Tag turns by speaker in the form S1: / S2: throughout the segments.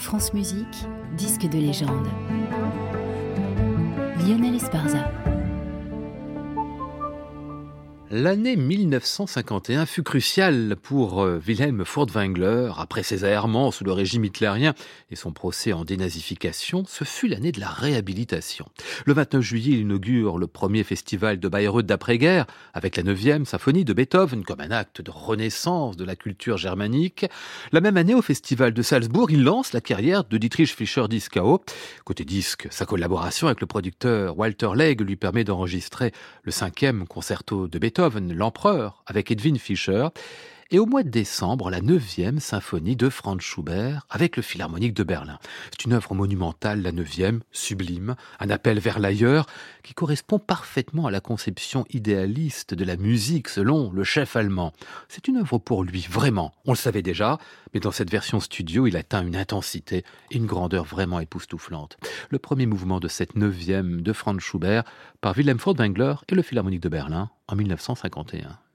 S1: France Musique, disque de légende. Lionel Esparza.
S2: L'année 1951 fut cruciale pour euh, Wilhelm Furtwängler. Après ses aerrements sous le régime hitlérien et son procès en dénazification, ce fut l'année de la réhabilitation. Le 29 juillet, il inaugure le premier festival de Bayreuth d'après-guerre avec la 9e symphonie de Beethoven comme un acte de renaissance de la culture germanique. La même année, au festival de Salzbourg, il lance la carrière de Dietrich Fischer-Dieskau. Côté disque, sa collaboration avec le producteur Walter Legge lui permet d'enregistrer le cinquième concerto de Beethoven l'Empereur, avec Edwin Fischer, et au mois de décembre, la neuvième symphonie de Franz Schubert avec le Philharmonique de Berlin. C'est une œuvre monumentale, la neuvième, sublime, un appel vers l'ailleurs, qui correspond parfaitement à la conception idéaliste de la musique selon le chef allemand. C'est une œuvre pour lui, vraiment. On le savait déjà, mais dans cette version studio, il atteint une intensité et une grandeur vraiment époustouflante. Le premier mouvement de cette neuvième de Franz Schubert par Wilhelm Furtwängler et le Philharmonique de Berlin en 1951.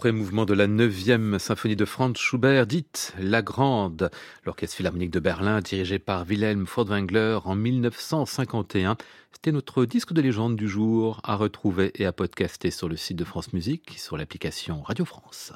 S2: Le pré-mouvement de la 9e symphonie de Franz Schubert, dite La Grande, l'orchestre philharmonique de Berlin, dirigé par Wilhelm Furtwängler en 1951. C'était notre disque de légende du jour à retrouver et à podcaster sur le site de France Musique, sur l'application Radio France.